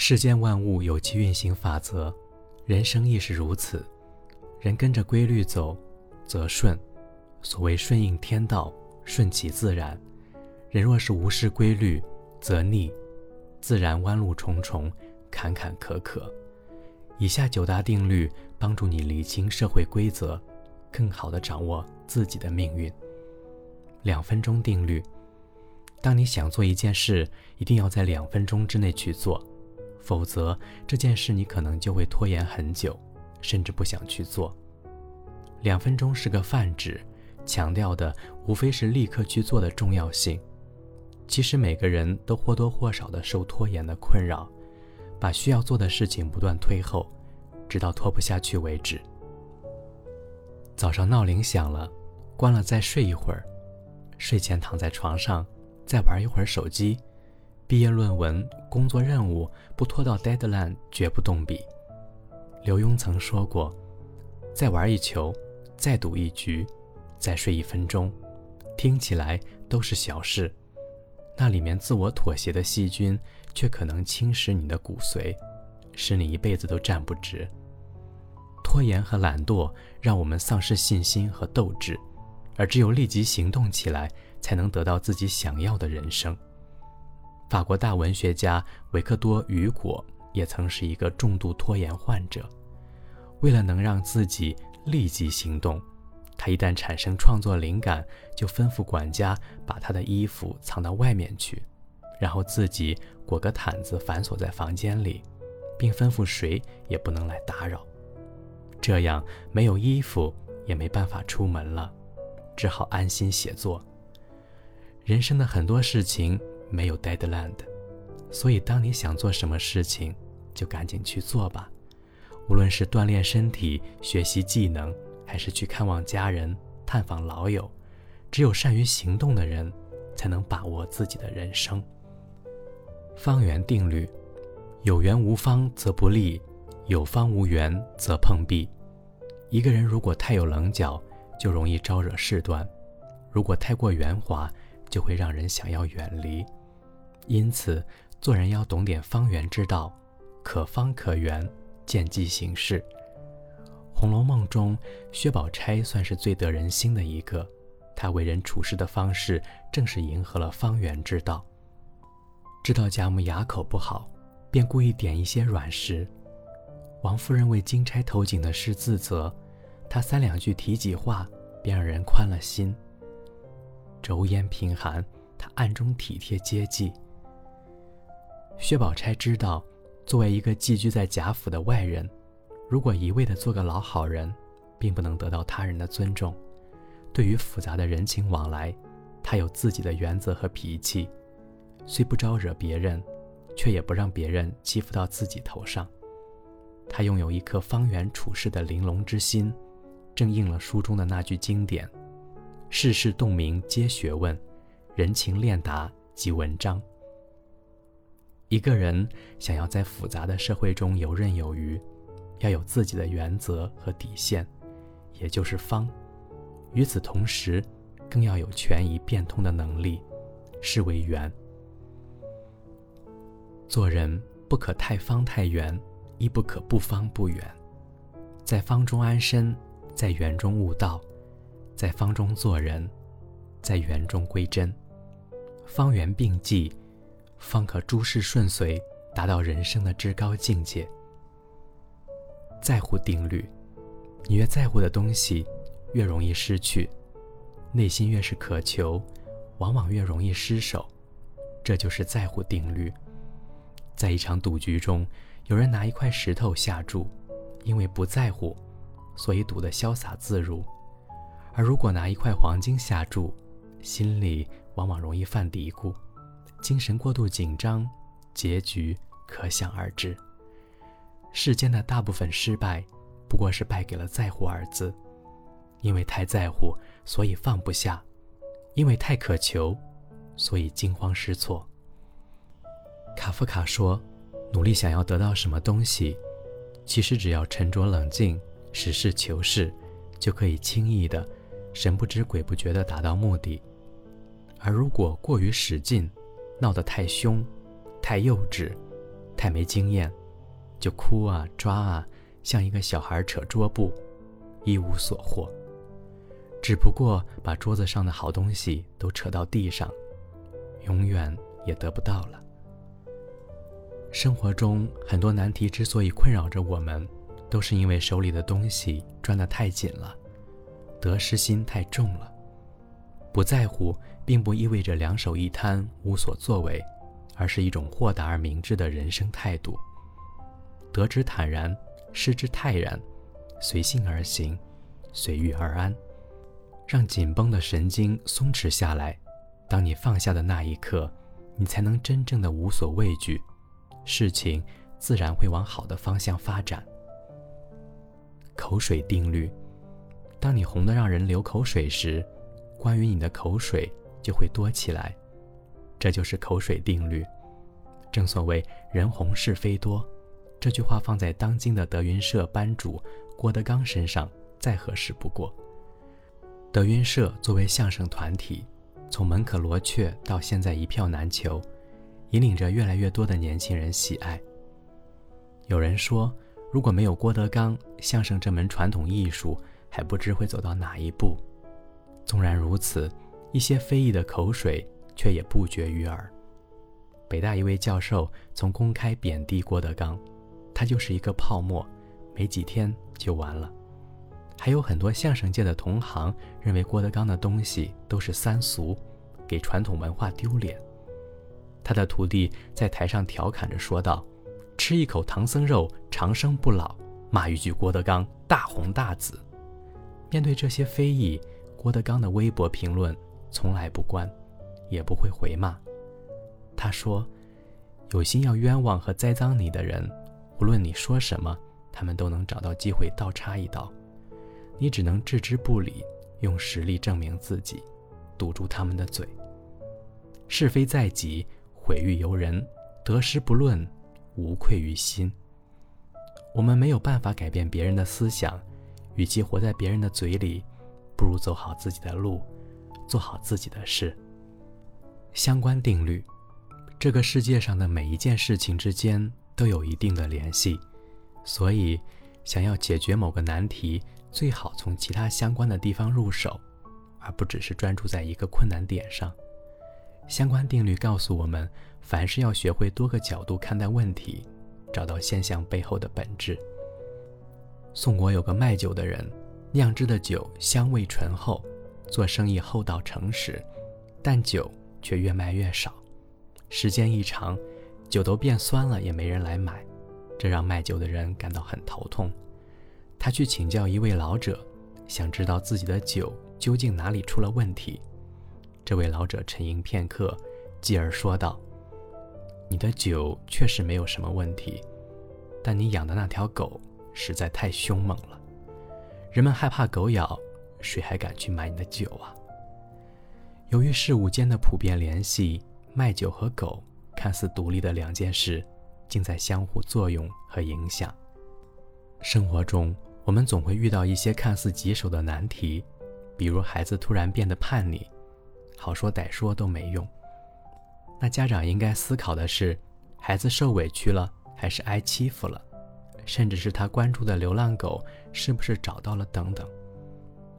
世间万物有其运行法则，人生亦是如此。人跟着规律走，则顺。所谓顺应天道，顺其自然。人若是无视规律，则逆，自然弯路重重，坎坎坷坷。以下九大定律帮助你理清社会规则，更好地掌握自己的命运。两分钟定律：当你想做一件事，一定要在两分钟之内去做，否则这件事你可能就会拖延很久，甚至不想去做。两分钟是个泛指，强调的无非是立刻去做的重要性。其实每个人都或多或少的受拖延的困扰，把需要做的事情不断推后，直到拖不下去为止。早上闹铃响了，关了再睡一会儿。睡前躺在床上，再玩一会儿手机。毕业论文、工作任务不拖到 deadline 绝不动笔。刘墉曾说过：“再玩一球，再赌一局，再睡一分钟，听起来都是小事，那里面自我妥协的细菌却可能侵蚀你的骨髓，使你一辈子都站不直。拖延和懒惰让我们丧失信心和斗志。”而只有立即行动起来，才能得到自己想要的人生。法国大文学家维克多·雨果也曾是一个重度拖延患者。为了能让自己立即行动，他一旦产生创作灵感，就吩咐管家把他的衣服藏到外面去，然后自己裹个毯子反锁在房间里，并吩咐谁也不能来打扰。这样没有衣服也没办法出门了。只好安心写作。人生的很多事情没有 deadline，所以当你想做什么事情，就赶紧去做吧。无论是锻炼身体、学习技能，还是去看望家人、探访老友，只有善于行动的人，才能把握自己的人生。方圆定律：有缘无方则不利，有方无缘则碰壁。一个人如果太有棱角，就容易招惹事端，如果太过圆滑，就会让人想要远离。因此，做人要懂点方圆之道，可方可圆，见机行事。《红楼梦》中，薛宝钗算是最得人心的一个，她为人处事的方式正是迎合了方圆之道。知道贾母牙口不好，便故意点一些软食。王夫人为金钗投井的事自责。他三两句提几话，便让人宽了心。昼烟贫寒，他暗中体贴接济。薛宝钗知道，作为一个寄居在贾府的外人，如果一味的做个老好人，并不能得到他人的尊重。对于复杂的人情往来，他有自己的原则和脾气，虽不招惹别人，却也不让别人欺负到自己头上。他拥有一颗方圆处事的玲珑之心。正应了书中的那句经典：“世事洞明皆学问，人情练达即文章。”一个人想要在复杂的社会中游刃有余，要有自己的原则和底线，也就是方。与此同时，更要有权宜变通的能力，是为圆。做人不可太方太圆，亦不可不方不圆，在方中安身。在圆中悟道，在方中做人，在圆中归真，方圆并济，方可诸事顺遂，达到人生的至高境界。在乎定律，你越在乎的东西，越容易失去；内心越是渴求，往往越容易失手。这就是在乎定律。在一场赌局中，有人拿一块石头下注，因为不在乎。所以赌得潇洒自如，而如果拿一块黄金下注，心里往往容易犯嘀咕，精神过度紧张，结局可想而知。世间的大部分失败，不过是败给了“在乎”二字。因为太在乎，所以放不下；因为太渴求，所以惊慌失措。卡夫卡说：“努力想要得到什么东西，其实只要沉着冷静。”实事求是，就可以轻易的、神不知鬼不觉的达到目的；而如果过于使劲，闹得太凶、太幼稚，太没经验，就哭啊抓啊，像一个小孩扯桌布，一无所获。只不过把桌子上的好东西都扯到地上，永远也得不到了。生活中很多难题之所以困扰着我们，都是因为手里的东西攥得太紧了，得失心太重了。不在乎，并不意味着两手一摊无所作为，而是一种豁达而明智的人生态度。得之坦然，失之泰然，随性而行，随遇而安，让紧绷的神经松弛下来。当你放下的那一刻，你才能真正的无所畏惧。事情自然会往好的方向发展。口水定律：当你红得让人流口水时，关于你的口水就会多起来，这就是口水定律。正所谓“人红是非多”，这句话放在当今的德云社班主郭德纲身上再合适不过。德云社作为相声团体，从门可罗雀到现在一票难求。引领着越来越多的年轻人喜爱。有人说，如果没有郭德纲，相声这门传统艺术还不知会走到哪一步。纵然如此，一些非议的口水却也不绝于耳。北大一位教授曾公开贬低郭德纲，他就是一个泡沫，没几天就完了。还有很多相声界的同行认为郭德纲的东西都是三俗，给传统文化丢脸。他的徒弟在台上调侃着说道：“吃一口唐僧肉，长生不老；骂一句郭德纲，大红大紫。”面对这些非议，郭德纲的微博评论从来不关，也不会回骂。他说：“有心要冤枉和栽赃你的人，无论你说什么，他们都能找到机会倒插一刀。你只能置之不理，用实力证明自己，堵住他们的嘴。是非在己。”毁誉由人，得失不论，无愧于心。我们没有办法改变别人的思想，与其活在别人的嘴里，不如走好自己的路，做好自己的事。相关定律：这个世界上的每一件事情之间都有一定的联系，所以想要解决某个难题，最好从其他相关的地方入手，而不只是专注在一个困难点上。相关定律告诉我们，凡事要学会多个角度看待问题，找到现象背后的本质。宋国有个卖酒的人，酿制的酒香味醇厚，做生意厚道诚实，但酒却越卖越少。时间一长，酒都变酸了，也没人来买，这让卖酒的人感到很头痛。他去请教一位老者，想知道自己的酒究竟哪里出了问题。这位老者沉吟片刻，继而说道：“你的酒确实没有什么问题，但你养的那条狗实在太凶猛了。人们害怕狗咬，谁还敢去买你的酒啊？”由于事物间的普遍联系，卖酒和狗看似独立的两件事，竟在相互作用和影响。生活中，我们总会遇到一些看似棘手的难题，比如孩子突然变得叛逆。好说歹说都没用。那家长应该思考的是，孩子受委屈了还是挨欺负了，甚至是他关注的流浪狗是不是找到了等等。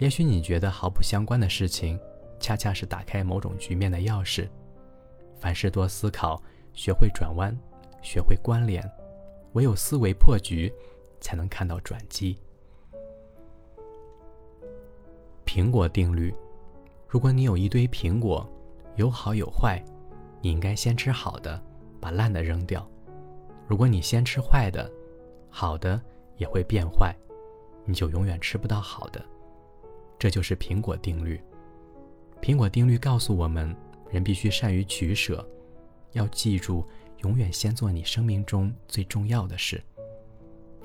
也许你觉得毫不相关的事情，恰恰是打开某种局面的钥匙。凡事多思考，学会转弯，学会关联，唯有思维破局，才能看到转机。苹果定律。如果你有一堆苹果，有好有坏，你应该先吃好的，把烂的扔掉。如果你先吃坏的，好的也会变坏，你就永远吃不到好的。这就是苹果定律。苹果定律告诉我们，人必须善于取舍，要记住，永远先做你生命中最重要的事。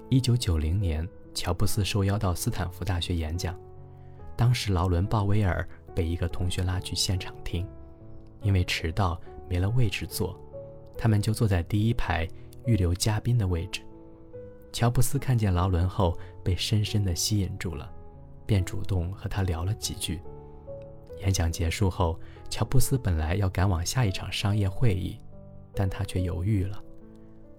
一九九零年，乔布斯受邀到斯坦福大学演讲，当时劳伦·鲍威尔。被一个同学拉去现场听，因为迟到没了位置坐，他们就坐在第一排预留嘉宾的位置。乔布斯看见劳伦后，被深深地吸引住了，便主动和他聊了几句。演讲结束后，乔布斯本来要赶往下一场商业会议，但他却犹豫了。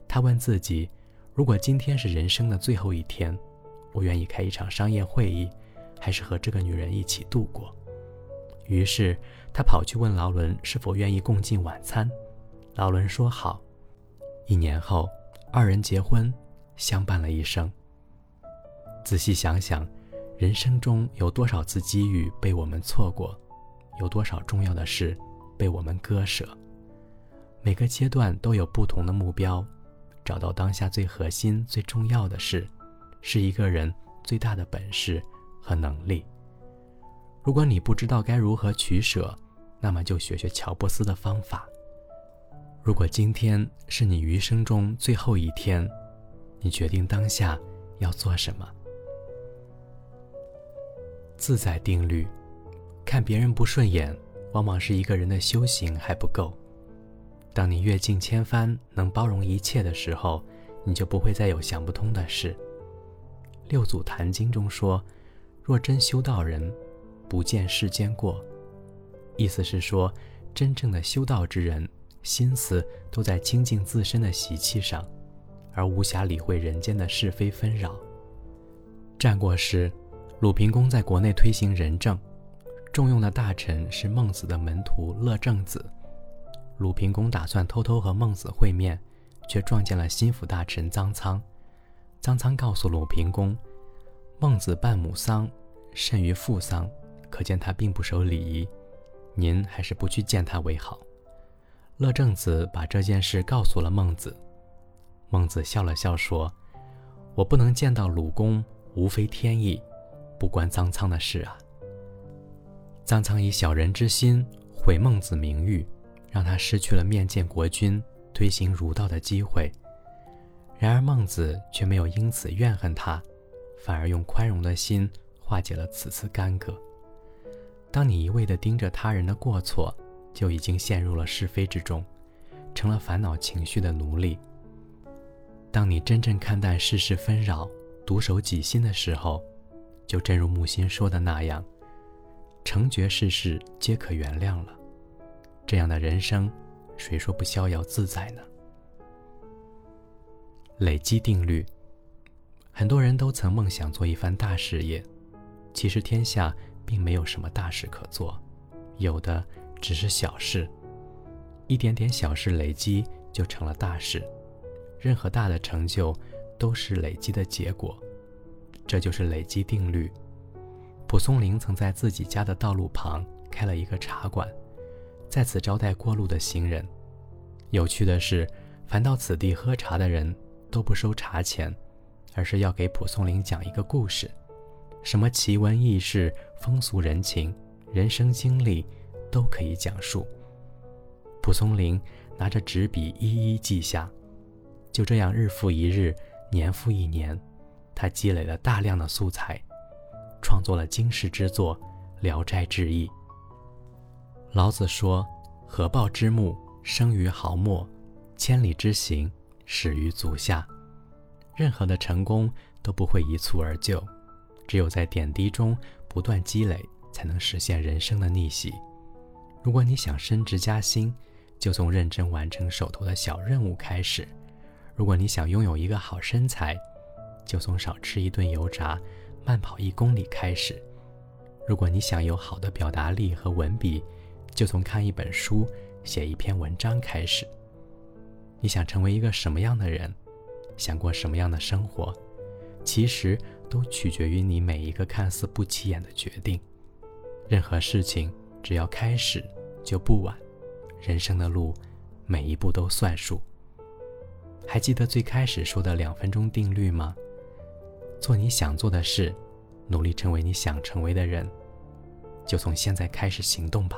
他问自己：如果今天是人生的最后一天，我愿意开一场商业会议，还是和这个女人一起度过？于是他跑去问劳伦是否愿意共进晚餐。劳伦说好。一年后，二人结婚，相伴了一生。仔细想想，人生中有多少次机遇被我们错过，有多少重要的事被我们割舍？每个阶段都有不同的目标，找到当下最核心、最重要的事，是一个人最大的本事和能力。如果你不知道该如何取舍，那么就学学乔布斯的方法。如果今天是你余生中最后一天，你决定当下要做什么？自在定律：看别人不顺眼，往往是一个人的修行还不够。当你阅尽千帆，能包容一切的时候，你就不会再有想不通的事。六祖坛经中说：“若真修道人，不见世间过。”意思是说，真正的修道之人。心思都在清净自身的习气上，而无暇理会人间的是非纷扰。战国时，鲁平公在国内推行仁政，重用的大臣是孟子的门徒乐正子。鲁平公打算偷偷和孟子会面，却撞见了心腹大臣臧苍。臧苍告诉鲁平公，孟子办母丧，甚于父丧，可见他并不守礼仪，您还是不去见他为好。乐正子把这件事告诉了孟子，孟子笑了笑说：“我不能见到鲁公，无非天意，不关臧苍的事啊。”臧苍以小人之心毁孟子名誉，让他失去了面见国君、推行儒道的机会。然而孟子却没有因此怨恨他，反而用宽容的心化解了此次干戈。当你一味地盯着他人的过错，就已经陷入了是非之中，成了烦恼情绪的奴隶。当你真正看淡世事纷扰，独守己心的时候，就正如木心说的那样，成觉世事皆可原谅了。这样的人生，谁说不逍遥自在呢？累积定律，很多人都曾梦想做一番大事业，其实天下并没有什么大事可做，有的。只是小事，一点点小事累积就成了大事。任何大的成就都是累积的结果，这就是累积定律。蒲松龄曾在自己家的道路旁开了一个茶馆，在此招待过路的行人。有趣的是，凡到此地喝茶的人都不收茶钱，而是要给蒲松龄讲一个故事，什么奇闻异事、风俗人情、人生经历。都可以讲述。蒲松龄拿着纸笔一一记下，就这样日复一日，年复一年，他积累了大量的素材，创作了经世之作《聊斋志异》。老子说：“合抱之木，生于毫末；千里之行，始于足下。”任何的成功都不会一蹴而就，只有在点滴中不断积累，才能实现人生的逆袭。如果你想升职加薪，就从认真完成手头的小任务开始；如果你想拥有一个好身材，就从少吃一顿油炸、慢跑一公里开始；如果你想有好的表达力和文笔，就从看一本书、写一篇文章开始。你想成为一个什么样的人，想过什么样的生活，其实都取决于你每一个看似不起眼的决定。任何事情，只要开始。就不晚，人生的路，每一步都算数。还记得最开始说的两分钟定律吗？做你想做的事，努力成为你想成为的人，就从现在开始行动吧。